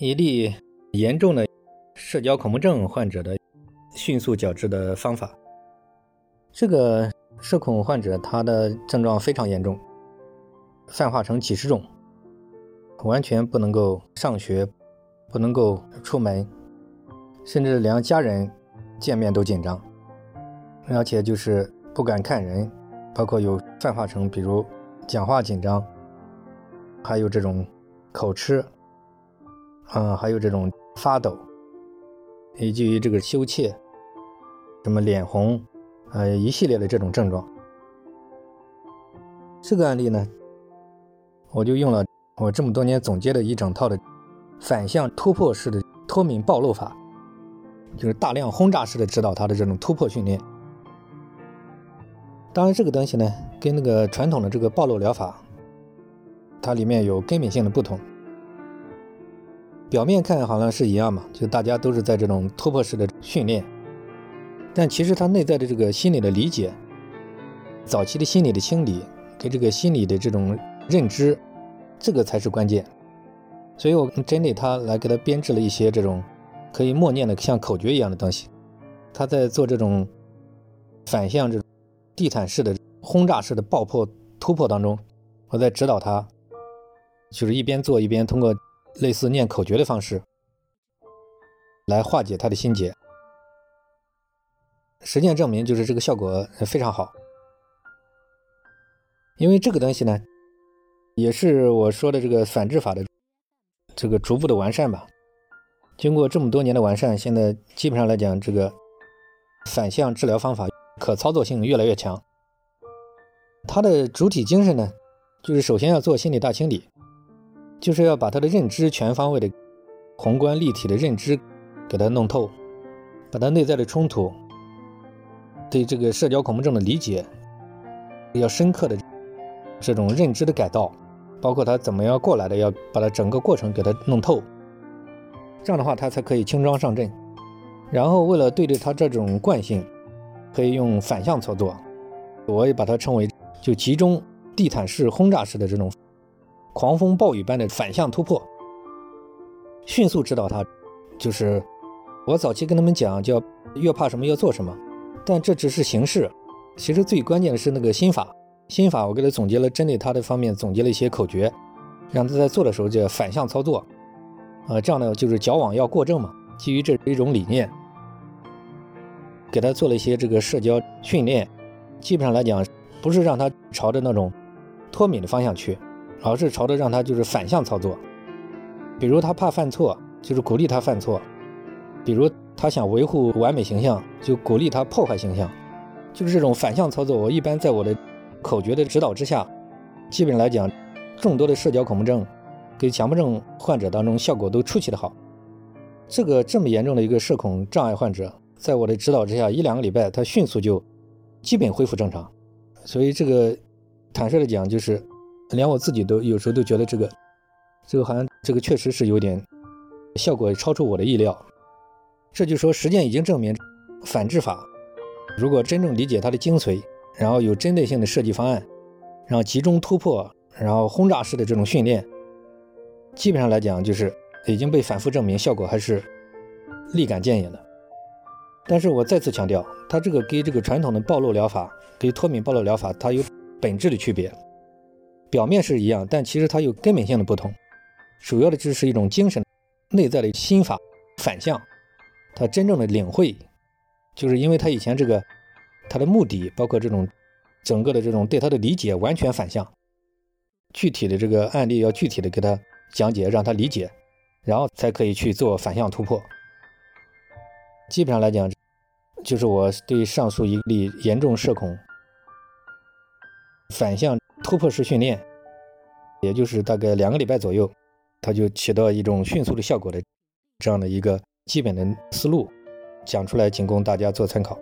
一例严重的社交恐怖症患者的迅速矫治的方法。这个社恐患者他的症状非常严重，泛化成几十种，完全不能够上学，不能够出门，甚至连家人见面都紧张，而且就是不敢看人，包括有泛化成比如讲话紧张，还有这种口吃。嗯，还有这种发抖，以及于这个羞怯，什么脸红，呃，一系列的这种症状。这个案例呢，我就用了我这么多年总结的一整套的反向突破式的脱敏暴露法，就是大量轰炸式的指导他的这种突破训练。当然，这个东西呢，跟那个传统的这个暴露疗法，它里面有根本性的不同。表面看好像是一样嘛，就大家都是在这种突破式的训练，但其实他内在的这个心理的理解，早期的心理的清理，跟这个心理的这种认知，这个才是关键。所以我针对他来给他编制了一些这种可以默念的像口诀一样的东西。他在做这种反向这种地毯式的轰炸式的爆破突破当中，我在指导他，就是一边做一边通过。类似念口诀的方式来化解他的心结，实践证明就是这个效果非常好。因为这个东西呢，也是我说的这个反制法的这个逐步的完善吧。经过这么多年的完善，现在基本上来讲，这个反向治疗方法可操作性越来越强。它的主体精神呢，就是首先要做心理大清理。就是要把他的认知全方位的、宏观立体的认知给他弄透，把他内在的冲突、对这个社交恐怖症的理解，要深刻的这种认知的改造，包括他怎么样过来的，要把他整个过程给他弄透。这样的话，他才可以轻装上阵。然后，为了对对他这种惯性，可以用反向操作，我也把它称为就集中地毯式轰炸式的这种。狂风暴雨般的反向突破，迅速指导他。就是我早期跟他们讲，叫越怕什么要做什么，但这只是形式。其实最关键的是那个心法。心法我给他总结了，针对他的方面总结了一些口诀，让他在做的时候就反向操作。呃，这样呢就是矫枉要过正嘛。基于这一种理念，给他做了一些这个社交训练。基本上来讲，不是让他朝着那种脱敏的方向去。而是朝着让他就是反向操作，比如他怕犯错，就是鼓励他犯错；比如他想维护完美形象，就鼓励他破坏形象。就是这种反向操作，我一般在我的口诀的指导之下，基本来讲，众多的社交恐怖症跟强迫症患者当中效果都出奇的好。这个这么严重的一个社恐障碍患者，在我的指导之下，一两个礼拜他迅速就基本恢复正常。所以这个坦率的讲，就是。连我自己都有时候都觉得这个，这个好像这个确实是有点效果超出我的意料。这就说实践已经证明，反制法如果真正理解它的精髓，然后有针对性的设计方案，然后集中突破，然后轰炸式的这种训练，基本上来讲就是已经被反复证明效果还是立竿见影的。但是我再次强调，它这个跟这个传统的暴露疗法、跟脱敏暴露疗法，它有本质的区别。表面是一样，但其实它有根本性的不同。主要的就是一种精神内在的心法反向，他真正的领会，就是因为他以前这个他的目的，包括这种整个的这种对他的理解完全反向。具体的这个案例要具体的给他讲解，让他理解，然后才可以去做反向突破。基本上来讲，就是我对上述一例严重社恐反向。突破式训练，也就是大概两个礼拜左右，它就起到一种迅速的效果的这样的一个基本的思路，讲出来仅供大家做参考。